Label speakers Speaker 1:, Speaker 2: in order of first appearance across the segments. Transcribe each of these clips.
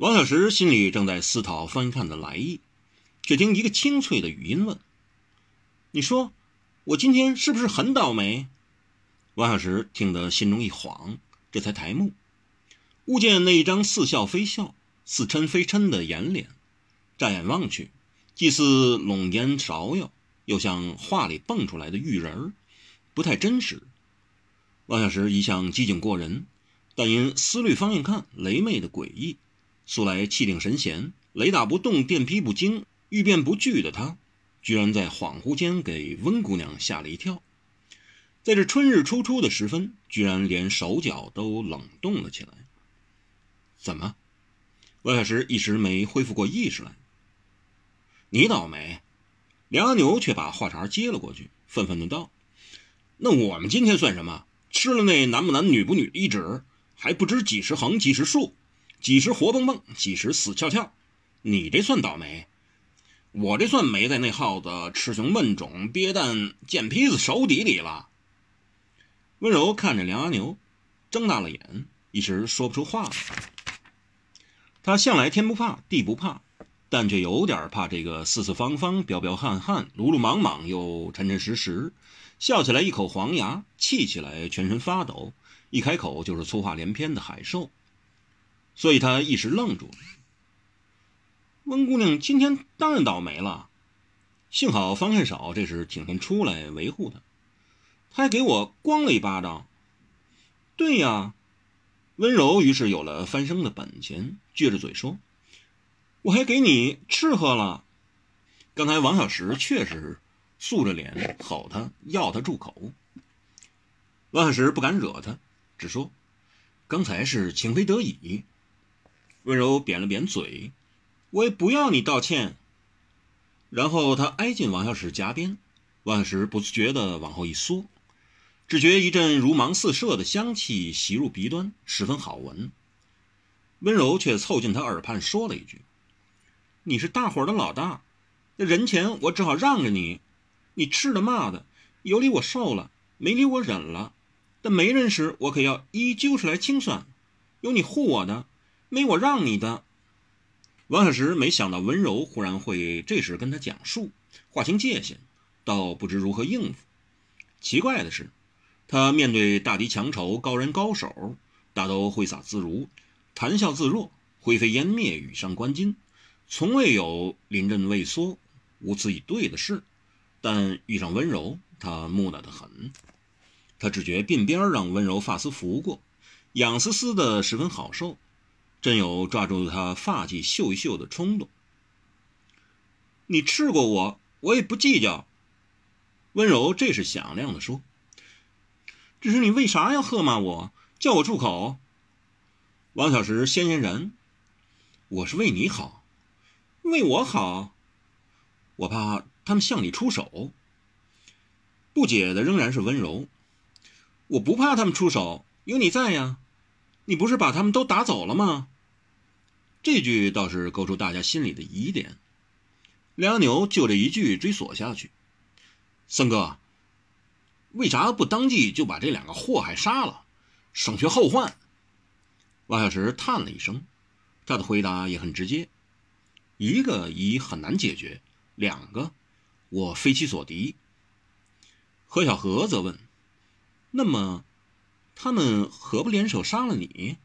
Speaker 1: 王小石心里正在思考翻看的来意，却听一个清脆的语音问：“你说，我今天是不是很倒霉？”王小石听得心中一慌，这才抬目，悟见那一张似笑非笑、似嗔非嗔的眼脸，乍眼望去，既似笼烟芍药，又像画里蹦出来的玉人儿，不太真实。王小石一向机警过人，但因思虑方面看雷妹的诡异，素来气定神闲、雷打不动、电劈不惊、遇变不惧的他，居然在恍惚间给温姑娘吓了一跳。在这春日初初的时分，居然连手脚都冷冻了起来。怎么？万小石一时没恢复过意识来。你倒霉！梁阿牛却把话茬接了过去，愤愤的道：“那我们今天算什么？吃了那男不男女不女的一指，还不知几时横几时竖，几时活蹦蹦，几时死翘翘。你这算倒霉，我这算没在那耗子吃熊闷肿憋蛋贱坯子手底里了。”温柔看着梁阿牛，睁大了眼，一时说不出话来。他向来天不怕地不怕，但却有点怕这个四四方方、彪彪悍悍、鲁鲁莽莽又沉沉实实，笑起来一口黄牙，气起来全身发抖，一开口就是粗话连篇的海兽。所以他一时愣住了。温姑娘今天当然倒霉了，幸好方太少这时挺身出来维护她。他还给我咣了一巴掌。对呀，温柔于是有了翻身的本钱，撅着嘴说：“我还给你吃喝了。”刚才王小石确实素着脸吼他，要他住口。王小石不敢惹他，只说：“刚才是情非得已。”温柔扁了扁嘴：“我也不要你道歉。”然后他挨近王小石颊边，王小石不自觉地往后一缩。只觉一阵如芒四射的香气袭入鼻端，十分好闻。温柔却凑近他耳畔说了一句：“你是大伙的老大，那人前我只好让着你。你吃的骂的，有理我受了，没理我忍了。但没人时，我可要一一揪出来清算。有你护我的，没我让你的。”王小石没想到温柔忽然会这时跟他讲述，划清界限，倒不知如何应付。奇怪的是。他面对大敌强仇、高人高手，大都挥洒自如，谈笑自若，灰飞烟灭，羽上冠金，从未有临阵畏缩、无词以对的事。但遇上温柔，他木讷得很。他只觉鬓边让温柔发丝拂过，痒丝丝的，十分好受，真有抓住他发髻嗅一嗅的冲动。你吃过我，我也不计较。温柔这是响亮的说。只是你为啥要喝骂我，叫我住口？王小石先先然，我是为你好，为我好，我怕他们向你出手。不解的仍然是温柔，我不怕他们出手，有你在呀，你不是把他们都打走了吗？这句倒是勾出大家心里的疑点。梁牛就这一句追索下去，森哥。为啥不当即就把这两个祸害杀了，省却后患？王小石叹了一声，他的回答也很直接：一个已很难解决，两个我非其所敌。何小荷则问：“那么，他们何不联手杀了你？”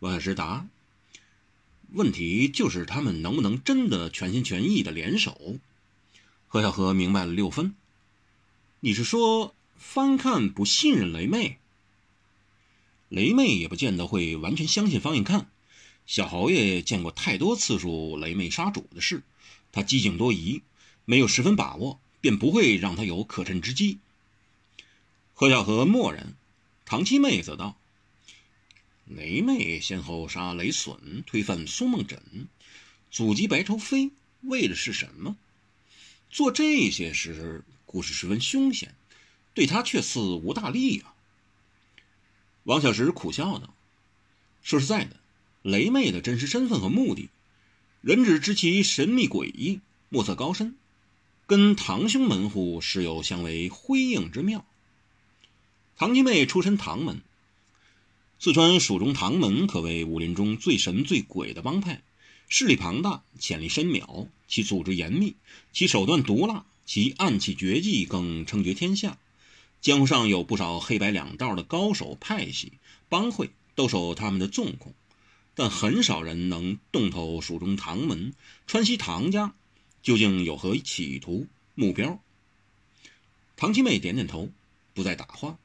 Speaker 1: 王小石答：“问题就是他们能不能真的全心全意的联手？”何小荷明白了六分。你是说方看不信任雷妹？雷妹也不见得会完全相信方应看。小侯爷见过太多次数雷妹杀主的事，他机警多疑，没有十分把握，便不会让他有可乘之机。何小荷默然，唐七妹则道：“雷妹先后杀雷隼，推翻苏梦枕，阻击白愁飞，为的是什么？做这些事。”故事十分凶险，对他却似无大利啊。王小石苦笑道：“说实在的，雷妹的真实身份和目的，人只知其神秘诡异，莫测高深，跟堂兄门户实有相为辉映之妙。堂七妹出身唐门，四川蜀中唐门可谓武林中最神最鬼的帮派，势力庞大，潜力深渺，其组织严密，其手段毒辣，其暗器绝技更称绝天下。江湖上有不少黑白两道的高手派系帮会，都受他们的纵控，但很少人能洞透蜀中唐门、川西唐家究竟有何企图目标。唐七妹点点头，不再答话。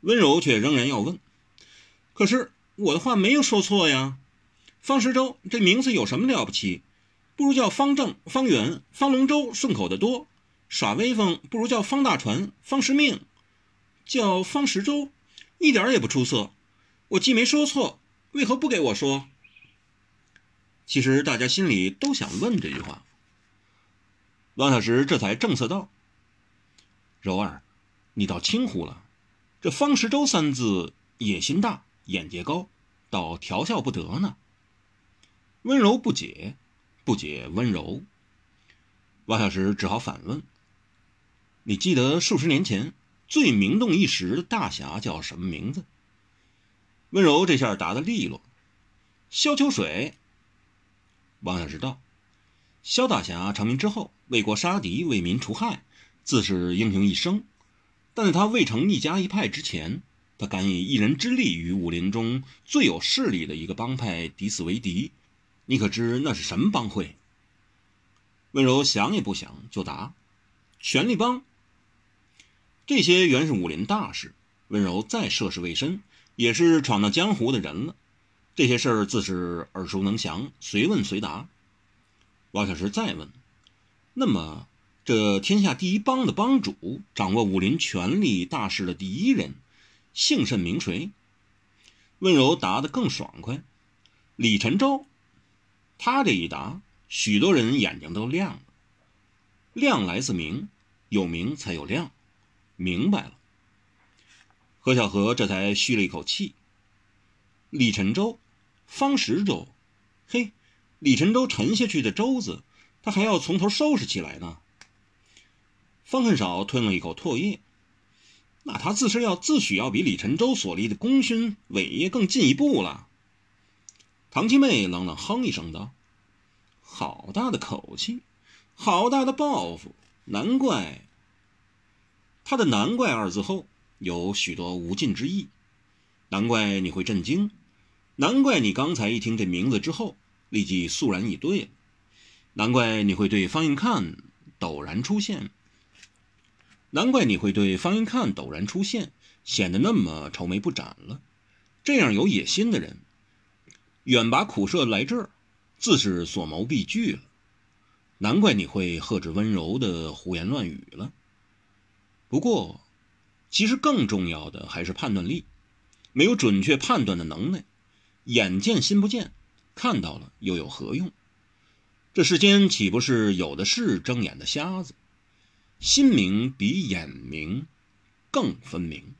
Speaker 1: 温柔却仍然要问。可是我的话没有说错呀，方石洲这名字有什么了不起？不如叫方正、方圆、方龙舟顺口的多。耍威风不如叫方大船、方石命，叫方石洲，一点也不出色。我既没说错，为何不给我说？其实大家心里都想问这句话。王小石这才正色道：“柔儿，你倒轻忽了，这方石洲三字野心大。”眼界高，倒调笑不得呢。温柔不解，不解温柔。王小石只好反问：“你记得数十年前最名动一时的大侠叫什么名字？”温柔这下答得利落：“萧秋水。”王小石道：“萧大侠成名之后，为国杀敌，为民除害，自是英雄一生。但在他未成一家一派之前。”他敢以一人之力与武林中最有势力的一个帮派抵死为敌，你可知那是什么帮会？温柔想也不想就答：“权力帮。”这些原是武林大事，温柔再涉世未深，也是闯荡江湖的人了，这些事儿自是耳熟能详，随问随答。王小石再问：“那么，这天下第一帮的帮主，掌握武林权力大事的第一人？”姓甚名谁？温柔答得更爽快。李晨舟。他这一答，许多人眼睛都亮了。亮来自明，有名才有亮，明白了。何小荷这才吁了一口气。李晨舟，方石舟，嘿，李晨舟沉下去的舟子，他还要从头收拾起来呢。方恨少吞了一口唾液。那他自是要自诩要比李晨舟所立的功勋伟业更进一步了。唐七妹冷冷哼一声道：“好大的口气，好大的抱负，难怪。”他的“难怪”二字后有许多无尽之意。难怪你会震惊，难怪你刚才一听这名字之后立即肃然以对，难怪你会对方应看陡然出现。难怪你会对方云看陡然出现显得那么愁眉不展了。这样有野心的人，远跋苦涉来这儿，自是所谋必具了。难怪你会呵止温柔的胡言乱语了。不过，其实更重要的还是判断力。没有准确判断的能耐，眼见心不见，看到了又有何用？这世间岂不是有的是睁眼的瞎子？心明比眼明更分明。